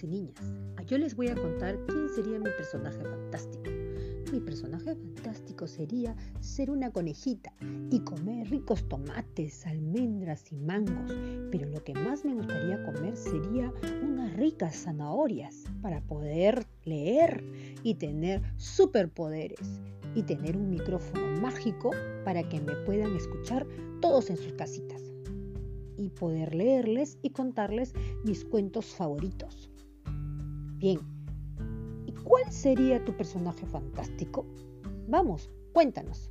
y niñas. Yo les voy a contar quién sería mi personaje fantástico. Mi personaje fantástico sería ser una conejita y comer ricos tomates, almendras y mangos. Pero lo que más me gustaría comer sería unas ricas zanahorias para poder leer y tener superpoderes y tener un micrófono mágico para que me puedan escuchar todos en sus casitas y poder leerles y contarles mis cuentos favoritos. Bien, ¿y cuál sería tu personaje fantástico? Vamos, cuéntanos.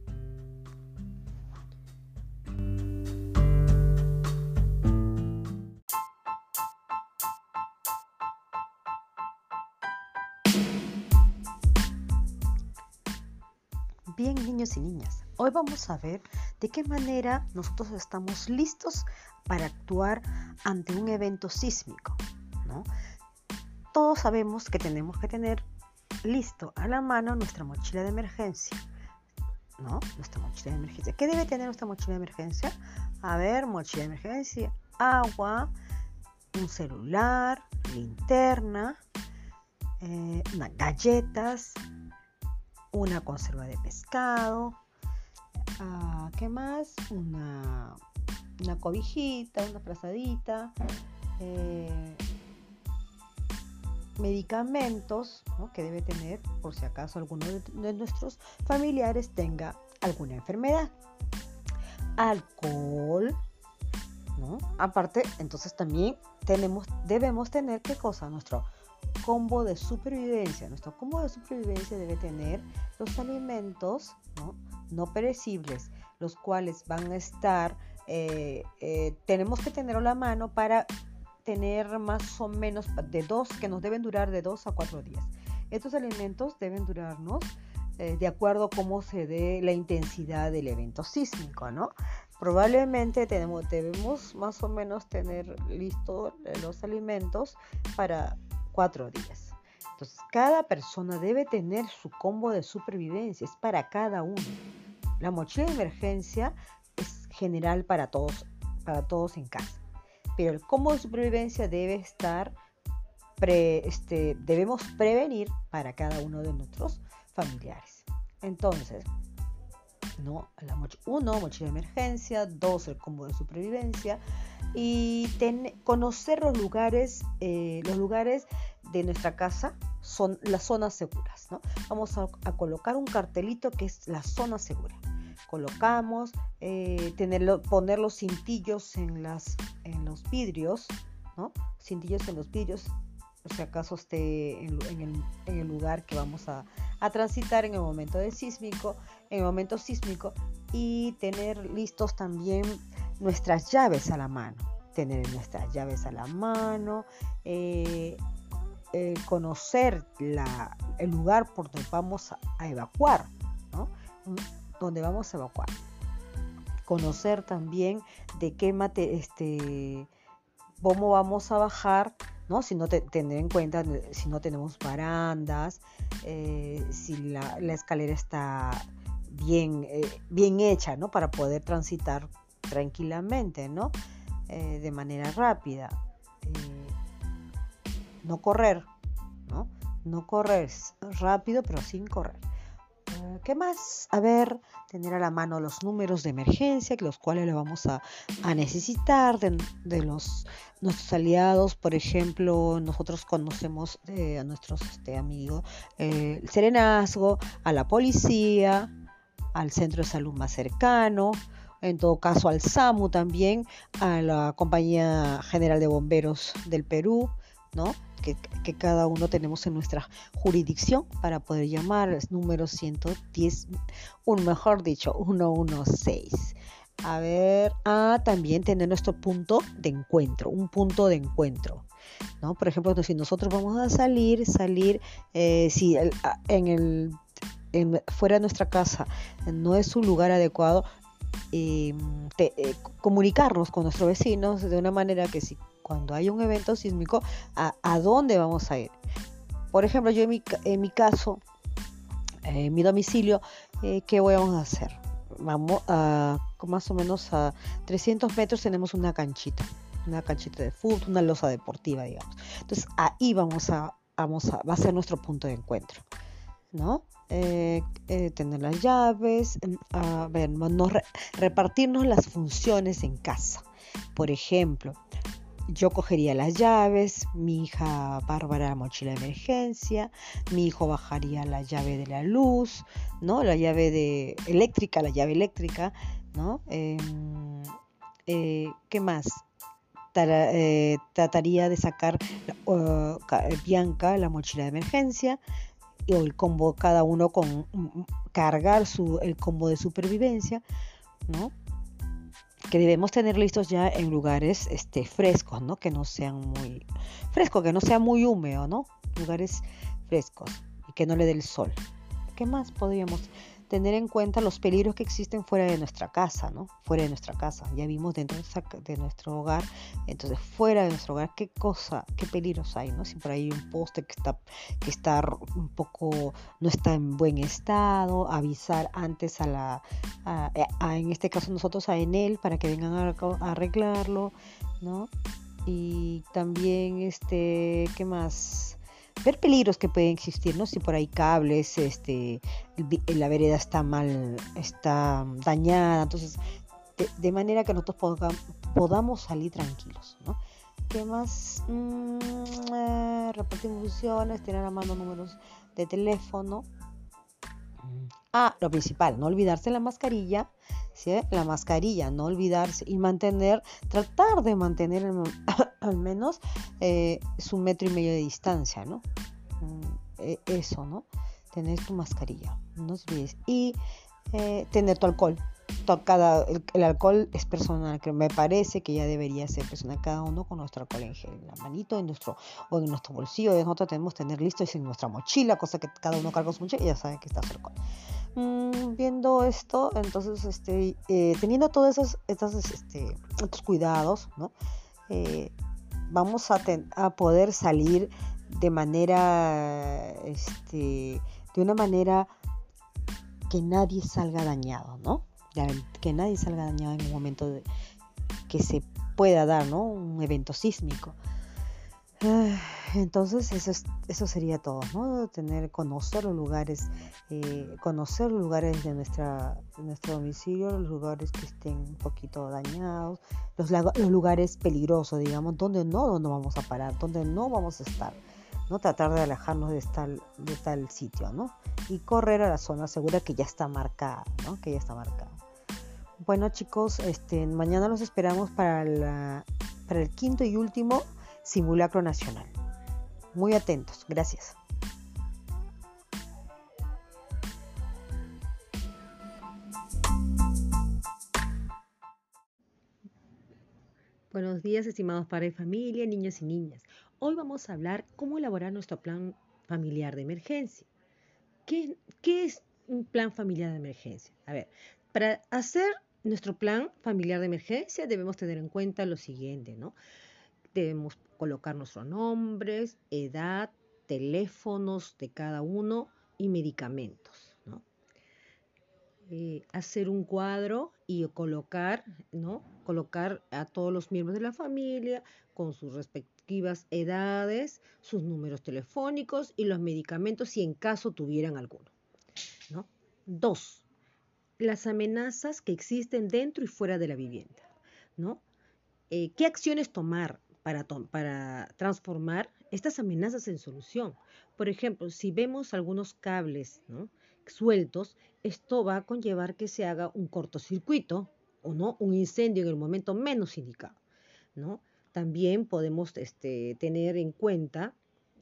Bien, niños y niñas, hoy vamos a ver de qué manera nosotros estamos listos para actuar ante un evento sísmico. ¿no? Todos sabemos que tenemos que tener listo a la mano nuestra mochila de emergencia. ¿No? Nuestra mochila de emergencia. ¿Qué debe tener nuestra mochila de emergencia? A ver, mochila de emergencia, agua, un celular, linterna, eh, unas galletas, una conserva de pescado, ah, ¿qué más? Una una cobijita, una frazadita, eh, medicamentos que debe tener por si acaso alguno de, nuestros familiares tenga alguna enfermedad. Alcohol, ¿no? Aparte, entonces también tenemos, debemos tener qué cosa? Nuestro combo de supervivencia. Nuestro combo de supervivencia debe tener los alimentos no, no perecibles, los cuales van a estar eh, eh, tenemos que tenerlo a la mano para tener más o menos de dos, que nos deben durar de dos a cuatro días. Estos alimentos deben durarnos eh, de acuerdo a cómo se dé la intensidad del evento sísmico, ¿no? Probablemente tenemos, debemos más o menos tener listos los alimentos para cuatro días. Entonces, cada persona debe tener su combo de supervivencia, es para cada uno. La mochila de emergencia general para todos, para todos en casa. Pero el combo de supervivencia debe estar, este, debemos prevenir para cada uno de nuestros familiares. Entonces, ¿no? La uno, mochila de emergencia, dos, el combo de supervivencia y conocer los lugares, eh, los lugares de nuestra casa son las zonas seguras. ¿no? Vamos a, colocar un cartelito que es la zona segura colocamos, eh, poner los cintillos en, las, en los vidrios, ¿no? Cintillos en los vidrios, si acaso esté en, el, lugar que vamos a, transitar en el momento de sísmico, en el momento sísmico, y tener listos también nuestras llaves a la mano, tener nuestras llaves a la mano, eh, eh, conocer el lugar por donde vamos a, evacuar, ¿no? Donde vamos a evacuar. Conocer también de qué mate, este, cómo vamos a bajar, ¿no? Si no tener en cuenta si no tenemos barandas, eh, si la, escalera está bien, eh, bien hecha, ¿no? Para poder transitar tranquilamente, ¿no? Eh, de manera rápida. no correr, ¿no? No correr rápido, pero sin correr. ¿Qué más? A ver, tener a la mano los números de emergencia, los cuales le vamos a, necesitar de, los, nuestros aliados. Por ejemplo, nosotros conocemos eh, a nuestros este, amigos, eh, el Serenazgo, a la policía, al centro de salud más cercano, en todo caso al SAMU también, a la Compañía General de Bomberos del Perú, ¿no? Que, cada uno tenemos en nuestra jurisdicción para poder llamar, número 110, un mejor dicho, 116. A ver, a también tener nuestro punto de encuentro, un punto de encuentro. ¿no? Por ejemplo, si nosotros vamos a salir, salir, eh, si en el fuera de nuestra casa no es un lugar adecuado, eh, comunicarnos con nuestros vecinos de una manera que si cuando hay un evento sísmico, a, dónde vamos a ir. Por ejemplo, yo en mi, en mi caso, en mi domicilio, eh, ¿qué vamos a hacer? Vamos a más o menos a 300 metros tenemos una canchita. una canchita de fútbol, una losa deportiva, digamos. Entonces ahí vamos a, vamos a, va a ser nuestro punto de encuentro, ¿no? Eh, eh, tener las llaves, a ver, repartirnos las funciones en casa. Por ejemplo, yo cogería las llaves, mi hija Bárbara la mochila de emergencia, mi hijo bajaría la llave de la luz, ¿no? La llave de eléctrica, la llave eléctrica, ¿no? Em, eh, ¿Qué más? Trataría de sacar Bianca la mochila de emergencia o el combo cada uno con mm, mm, cargar su el combo de supervivencia, ¿no? que debemos tener listos ya en lugares este, frescos, ¿no? Que no sean muy frescos, que no sea muy húmedo, ¿no? Lugares frescos y que no le dé el sol. ¿Qué más podríamos? Tener en cuenta los peligros que existen fuera de nuestra casa, ¿no? Fuera de nuestra casa. Ya vimos dentro de nuestro hogar, entonces fuera de nuestro hogar, qué cosa, qué peligros hay, ¿no? Si por ahí hay un poste que está, que está un poco, no está en buen estado, avisar antes a la, en este caso nosotros a Enel para que vengan a, a arreglarlo, ¿no? Y también, este, ¿qué más? Ver peligros que pueden existir, ¿no? Si por ahí cables, este, la vereda está mal, está dañada, entonces, de, manera que nosotros podamos, salir tranquilos, ¿no? ¿Qué más? Mm, eh, repartir funciones, tener a mano números de teléfono. Ah, lo principal, no olvidarse la mascarilla, ¿sí? La mascarilla, no olvidarse y mantener, tratar de mantener al menos eh, su metro y medio de distancia, ¿no? Mm, e, eso, ¿no? Tener tu mascarilla, no olvides. Y eh, tener tu alcohol. Cada, el, alcohol es personal, que me parece que ya debería ser personal cada uno con nuestro alcohol en gel, en la manito en nuestro, o en nuestro bolsillo. Nosotros tenemos que tener listo en nuestra mochila, cosa que cada uno carga su mochila y ya sabe que está su alcohol. Mm, viendo esto, entonces, este, eh, teniendo todos esos, este, estos cuidados, ¿no? Eh, vamos a, a, poder salir de manera, este, de una manera que nadie salga dañado, ¿no? Que nadie salga dañado en un momento de, que se pueda dar, ¿no? Un evento sísmico. Ah, entonces eso, eso sería todo, ¿no? Tener, conocer los lugares, eh, conocer los lugares de, nuestra, nuestro domicilio, los lugares que estén un poquito dañados, los, los lugares peligrosos, digamos, donde no, no vamos a parar, donde no vamos a estar, ¿no? Tratar de alejarnos de tal, de tal sitio, ¿no? Y correr a la zona segura que ya está marcada, ¿no? Que ya está marcada. Bueno chicos, este, mañana los esperamos para, para el quinto y último simulacro nacional. Muy atentos, gracias. Buenos días, estimados padres familia, niños y niñas. Hoy vamos a hablar cómo elaborar nuestro plan familiar de emergencia. ¿Qué, ¿Qué, es un plan familiar de emergencia? A ver, para hacer nuestro plan familiar de emergencia debemos tener en cuenta lo siguiente, ¿no? Debemos colocar nuestros nombres, edad, teléfonos de cada uno y medicamentos. ¿no? Eh, hacer un cuadro y colocar, ¿no? Colocar a todos los miembros de la familia con sus edades, sus números telefónicos y los medicamentos si en caso tuvieran alguno. ¿no? Dos, las amenazas que existen dentro y fuera de la vivienda. ¿no? Eh, ¿Qué acciones tomar para, para transformar estas amenazas en solución. Por ejemplo, si vemos algunos cables sueltos, esto va a conllevar que se haga un cortocircuito o no un incendio en el momento menos indicado. ¿no? También podemos este, tener en cuenta,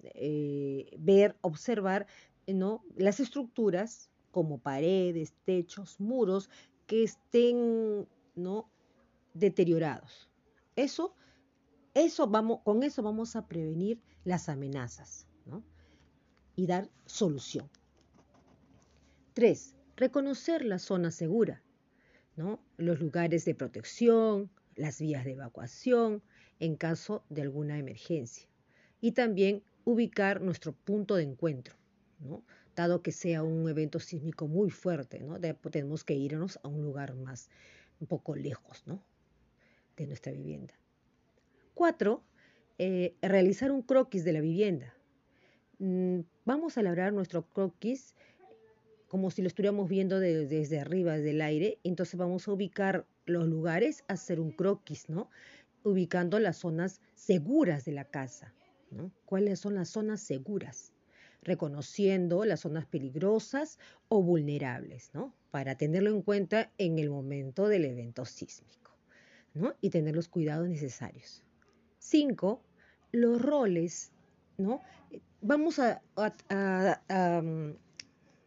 eh, ver, observar ¿no? las estructuras como paredes, techos, muros que estén ¿no? deteriorados. Eso eso vamos, con eso vamos a prevenir las amenazas y dar solución. Tres, reconocer la zona segura, ¿no? los lugares de protección, las vías de evacuación en caso de alguna emergencia. Y también ubicar nuestro punto de encuentro, dado que sea un evento sísmico muy fuerte, ¿no? tenemos que irnos a un lugar más, un poco lejos ¿no? de nuestra vivienda. Cuatro, eh, realizar un croquis de la vivienda. Mm, vamos a elaborar nuestro croquis como si lo estuviéramos viendo desde arriba, desde el aire. Entonces vamos a ubicar los lugares, hacer un croquis, ¿no? Ubicando las zonas seguras de la casa, ¿no? ¿Cuáles son las zonas seguras? Reconociendo las zonas peligrosas o vulnerables, ¿no? Para tenerlo en cuenta en el momento del evento sísmico. Y tener los cuidados necesarios. Cinco, los roles, ¿no? Vamos a, mm,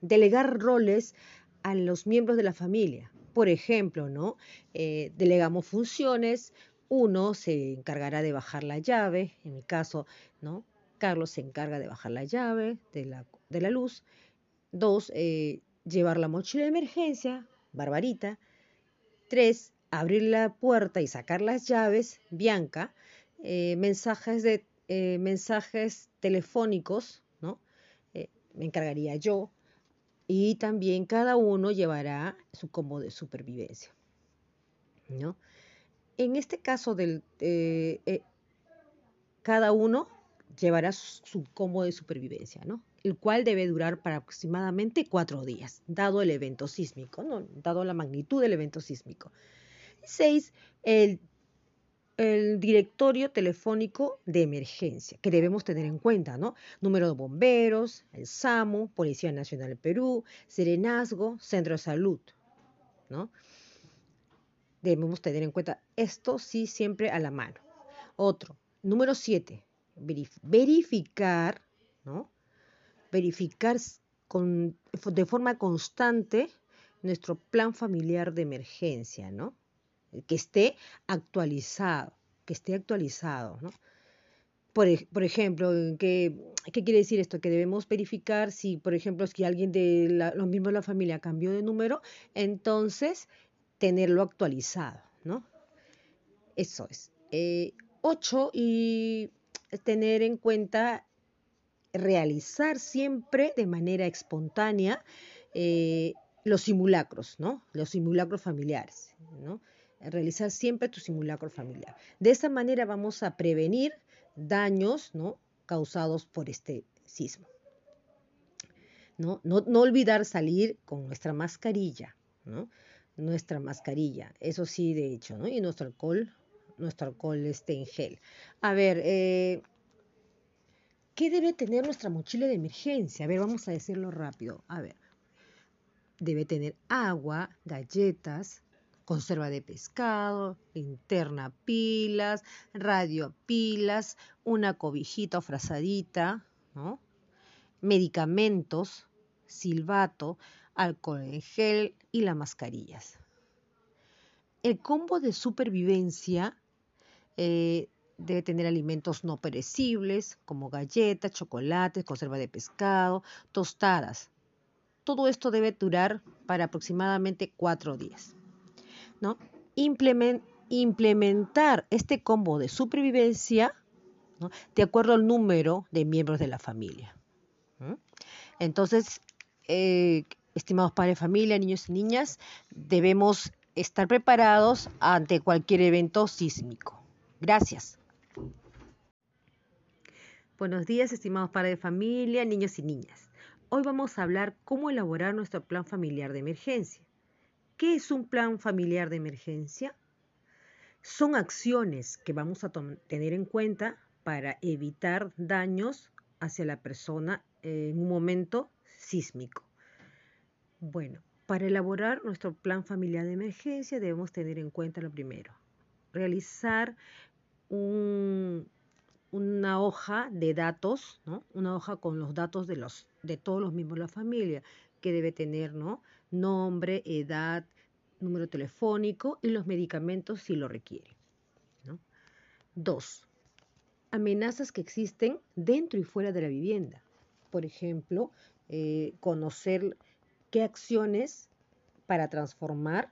delegar roles a los miembros de la familia. Por ejemplo, ¿no? Eh, delegamos funciones, uno se encargará de bajar la llave, en mi caso, ¿no? Carlos se encarga de bajar la llave de la, luz. Dos, eh, llevar la mochila de emergencia, Barbarita. Tres, abrir la puerta y sacar las llaves, Bianca. Eh, mensajes, de, mensajes telefónicos, ¿no? me encargaría yo y también cada uno llevará su combo de supervivencia. ¿no? En este caso, del, eh, eh, cada uno llevará su, combo de supervivencia, ¿no? el cual debe durar para aproximadamente cuatro días, dado el evento sísmico, ¿no? dado la magnitud del evento sísmico. Seis, el el directorio telefónico de emergencia, que debemos tener en cuenta, ¿no? Número de bomberos, el SAMU, Policía Nacional del Perú, Serenazgo, Centro de Salud, ¿no? Debemos tener en cuenta esto sí siempre a la mano. Otro, número siete, verificar, ¿no? Verificar con, de forma constante nuestro plan familiar de emergencia, ¿no? que esté actualizado, que esté actualizado, ¿no? Por, por, ejemplo, ¿qué, ¿qué, quiere decir esto? Que debemos verificar si, por ejemplo, si alguien de la, los mismos de la familia cambió de número, entonces tenerlo actualizado, ¿no? Eso es. Eh, ocho, y tener en cuenta realizar siempre de manera espontánea eh, los simulacros, ¿no? Los simulacros familiares, ¿no? realizar siempre tu simulacro familiar. De esta manera vamos a prevenir daños ¿no? causados por este sismo. ¿no? No, olvidar salir con nuestra mascarilla, ¿no? Nuestra mascarilla, eso sí, de hecho, ¿no? y nuestro alcohol, nuestro alcohol este en gel. A ver, eh, ¿qué debe tener nuestra mochila de emergencia? A ver, vamos a decirlo rápido. A ver, debe tener agua, galletas, conserva de pescado, linterna pilas, radio pilas, una cobijita o frazadita, ¿no? medicamentos, silbato, alcohol en gel y las mascarillas. El combo de supervivencia eh, debe tener alimentos no perecibles como galletas, chocolates, conserva de pescado, tostadas. Todo esto debe durar para aproximadamente cuatro días. ¿no? implementar este combo de supervivencia de acuerdo al número de miembros de la familia. Entonces, eh, estimados padres de familia, niños y niñas, debemos estar preparados ante cualquier evento sísmico. Gracias. Buenos días, estimados padres de familia, niños y niñas. Hoy vamos a hablar cómo elaborar nuestro plan familiar de emergencia. ¿Qué es un plan familiar de emergencia? Son acciones que vamos a tener en cuenta para evitar daños hacia la persona en un momento sísmico. Bueno, para elaborar nuestro plan familiar de emergencia debemos tener en cuenta lo primero, realizar una hoja de datos, una hoja con los datos de, los, de todos los miembros de la familia, que debe tener ¿no? nombre, edad, número telefónico y los medicamentos si lo requiere. Dos, amenazas que existen dentro y fuera de la vivienda. Por ejemplo, eh, conocer qué acciones para transformar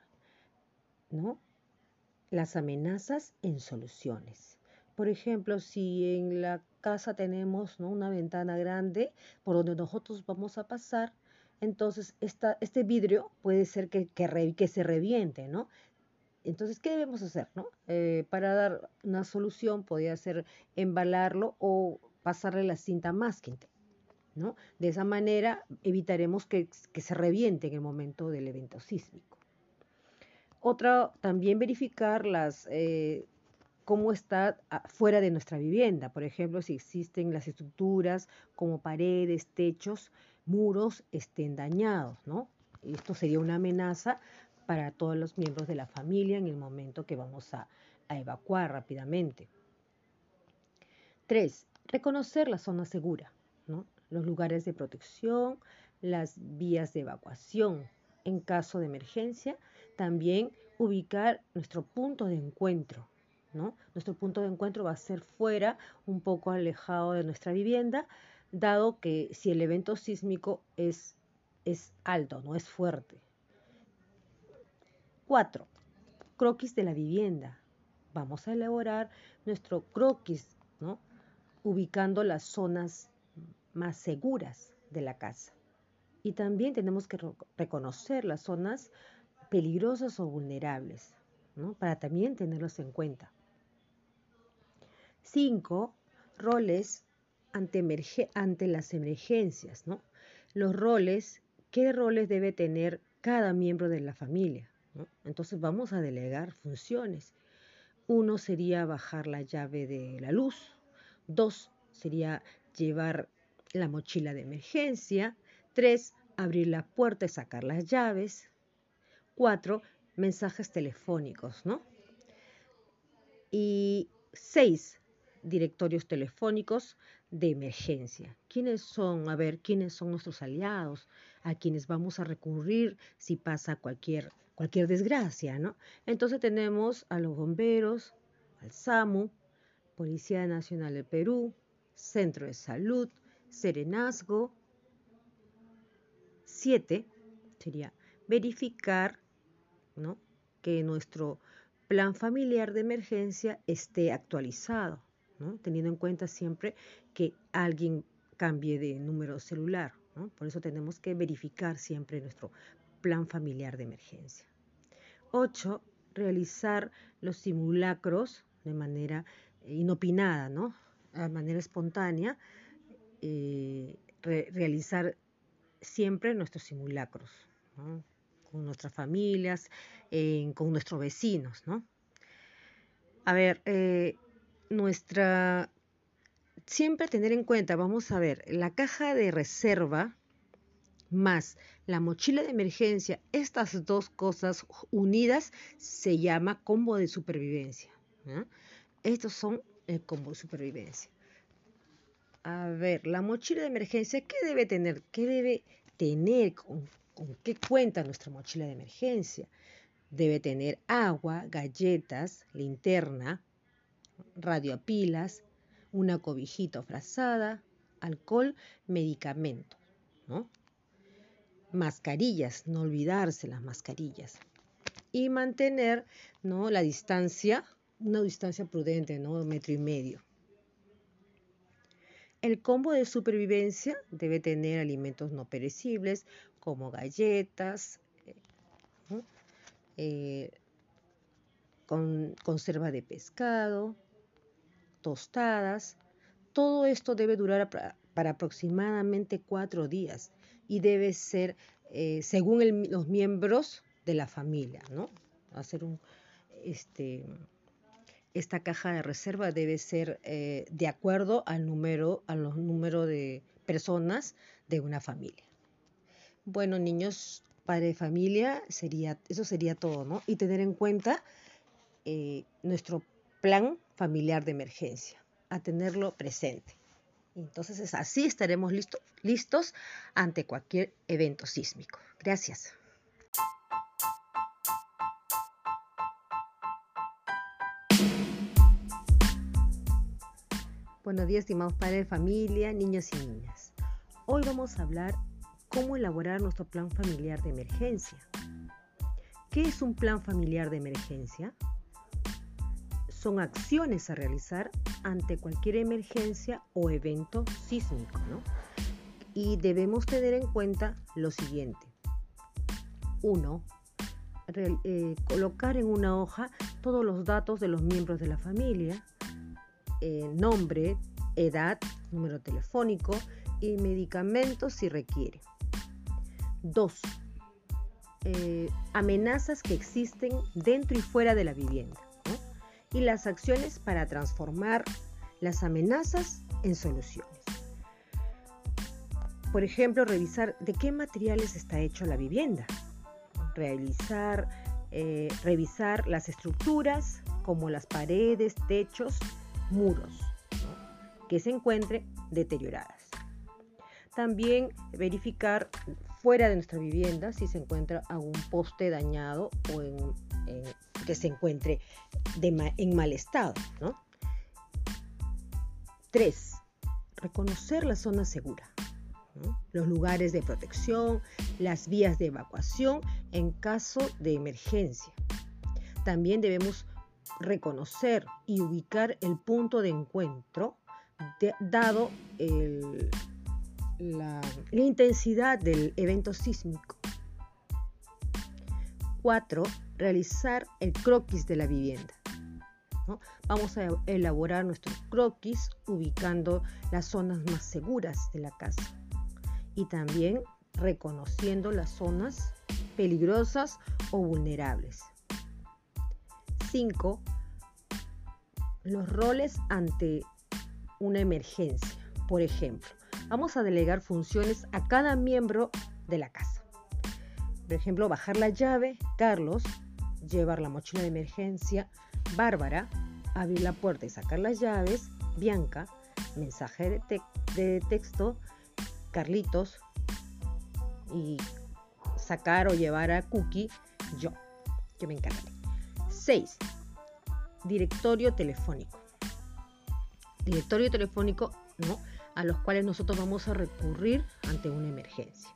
las amenazas en soluciones. Por ejemplo, si en la casa tenemos una ventana grande por donde nosotros vamos a pasar, entonces este vidrio puede ser que, que, se reviente, ¿no? Entonces, ¿qué debemos hacer? No? Eh, para dar una solución, podría ser embalarlo o pasarle la cinta masking. De esa manera evitaremos que, se reviente en el momento del evento sísmico. Otra, también verificar las, eh, cómo está fuera de nuestra vivienda. Por ejemplo, si existen las estructuras como paredes, techos, muros estén dañados, ¿no? Esto sería una amenaza para todos los miembros de la familia en el momento que vamos a, evacuar rápidamente. Tres, reconocer la zona segura, los lugares de protección, las vías de evacuación. En caso de emergencia, también ubicar nuestro punto de encuentro. ¿no? Nuestro punto de encuentro va a ser fuera, un poco alejado de nuestra vivienda, dado que si el evento sísmico es, es alto, no es fuerte. 4. Croquis de la vivienda. Vamos a elaborar nuestro croquis, ¿no? ubicando las zonas más seguras de la casa. Y también tenemos que reconocer las zonas peligrosas o vulnerables, para también tenerlos en cuenta. 5. Roles ante, ante, las emergencias. ¿no? Los roles, ¿qué roles debe tener cada miembro de la familia? Entonces vamos a delegar funciones. Uno sería bajar la llave de la luz. Dos sería llevar la mochila de emergencia. Tres, abrir la puerta y sacar las llaves. Cuatro, mensajes telefónicos, ¿no? Y seis, directorios telefónicos de emergencia. ¿Quiénes son? A ver, ¿quiénes son nuestros aliados? A quienes vamos a recurrir si pasa cualquier cualquier desgracia, ¿no? Entonces tenemos a los bomberos, al SAMU, Policía Nacional de Perú, Centro de Salud, Serenazgo. Siete sería verificar ¿no? que nuestro plan familiar de emergencia esté actualizado, ¿no? teniendo en cuenta siempre que alguien cambie de número celular. ¿no? Por eso tenemos que verificar siempre nuestro plan familiar de emergencia. 8. Realizar los simulacros de manera inopinada, ¿no? De manera espontánea. Eh, realizar siempre nuestros simulacros, con nuestras familias, con nuestros vecinos, ¿no? A ver, eh, nuestra... Siempre tener en cuenta, vamos a ver, la caja de reserva más la mochila de emergencia, estas dos cosas unidas se llama combo de supervivencia. Estos son el combo de supervivencia. A ver, la mochila de emergencia, ¿qué debe tener? ¿Qué debe tener? ¿Con, qué cuenta nuestra mochila de emergencia? Debe tener agua, galletas, linterna, radiopilas, una cobijita frazada, alcohol, medicamento. ¿no? mascarillas, no olvidarse las mascarillas. Y mantener ¿no? la distancia, una distancia prudente, ¿no? metro y medio. El combo de supervivencia debe tener alimentos no perecibles como galletas, eh, con conserva de pescado, tostadas. Todo esto debe durar para aproximadamente cuatro días y debe ser eh, según los miembros de la familia, ¿no? Hacer un, este, esta caja de reserva debe ser eh, de acuerdo al número, a los números de personas de una familia. Bueno, niños, padre familia, sería, eso sería todo, ¿no? Y tener en cuenta eh, nuestro plan familiar de emergencia, a tenerlo presente. Entonces así estaremos listos ante cualquier evento sísmico. Gracias. Buenos días, estimados padres de familia, niños y niñas. Hoy vamos a hablar cómo elaborar nuestro plan familiar de emergencia. ¿Qué es un plan familiar de emergencia? son acciones a realizar ante cualquier emergencia o evento sísmico. Y debemos tener en cuenta lo siguiente. Uno, eh, colocar en una hoja todos los datos de los miembros de la familia, eh, nombre, edad, número telefónico y medicamentos si requiere. 2. amenazas que existen dentro y fuera de la vivienda y las acciones para transformar las amenazas en soluciones. Por ejemplo, revisar de qué materiales está hecho la vivienda. Realizar, eh, revisar las estructuras como las paredes, techos, muros, que se encuentren deterioradas. También verificar fuera de nuestra vivienda si se encuentra algún poste dañado o que se encuentre en mal estado. 3. Reconocer la zona segura. Los lugares de protección, las vías de evacuación en caso de emergencia. También debemos reconocer y ubicar el punto de encuentro dado la, intensidad del evento sísmico. 4. Realizar el croquis de la vivienda. Vamos a elaborar nuestro croquis ubicando las zonas más seguras de la casa y también reconociendo las zonas peligrosas o vulnerables. 5. Los roles ante una emergencia. Por ejemplo, vamos a delegar funciones a cada miembro de la casa. Por ejemplo, bajar la llave, Carlos, llevar la mochila de emergencia, Bárbara, abrir la puerta y sacar las llaves, Bianca, mensaje de, texto, Carlitos, y sacar o llevar a Cookie, yo, que me encargaré. 6. Directorio telefónico. Directorio telefónico, ¿no? A los cuales nosotros vamos a recurrir ante una emergencia.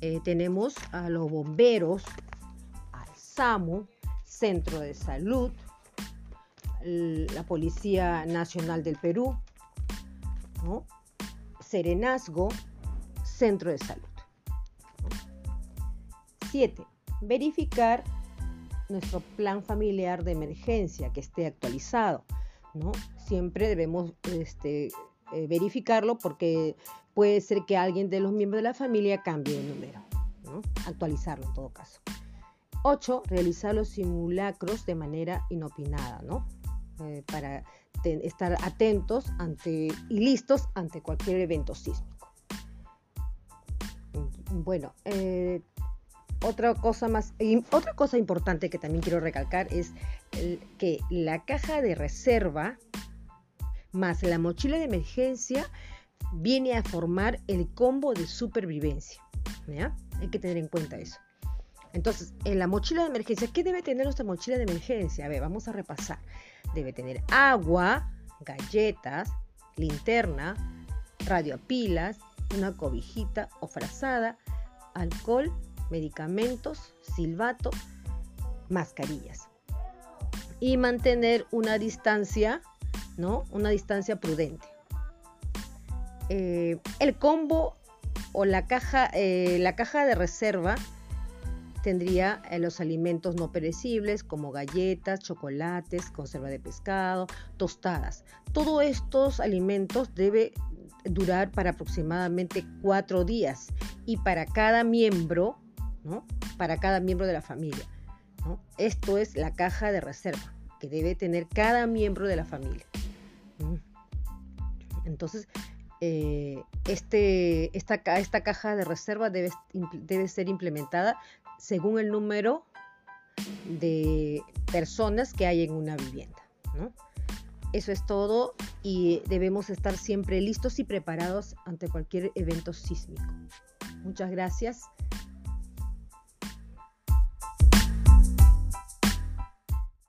Eh, tenemos a los bomberos, al SAMU, Centro de Salud, la Policía Nacional del Perú, Serenazgo, Centro de Salud. 7. Verificar nuestro plan familiar de emergencia que esté actualizado. ¿no? Siempre debemos este, eh, verificarlo porque puede ser que alguien de los miembros de la familia cambie de número. Actualizarlo en todo caso. 8. Realizar los simulacros de manera inopinada, ¿no? Eh, para estar atentos ante, y listos ante cualquier evento sísmico. Bueno, eh, otra cosa más, otra cosa importante que también quiero recalcar es que la caja de reserva más la mochila de emergencia viene a formar el combo de supervivencia. Hay que tener en cuenta eso. Entonces, en la mochila de emergencia, ¿qué debe tener nuestra mochila de emergencia? A ver, vamos a repasar. Debe tener agua, galletas, linterna, radiopilas, una cobijita o frazada, alcohol, medicamentos, silbato, mascarillas. Y mantener una distancia, ¿no? Una distancia prudente. Eh, el combo o la caja, eh, la caja de reserva tendría eh, los alimentos no perecibles como galletas, chocolates, conserva de pescado, tostadas. Todos estos alimentos debe durar para aproximadamente cuatro días y para cada miembro, ¿no? Para cada miembro de la familia. Esto es la caja de reserva que debe tener cada miembro de la familia. Entonces, eh, este, esta, esta, caja de reserva debe, debe ser implementada según el número de personas que hay en una vivienda. Eso es todo y debemos estar siempre listos y preparados ante cualquier evento sísmico. Muchas gracias.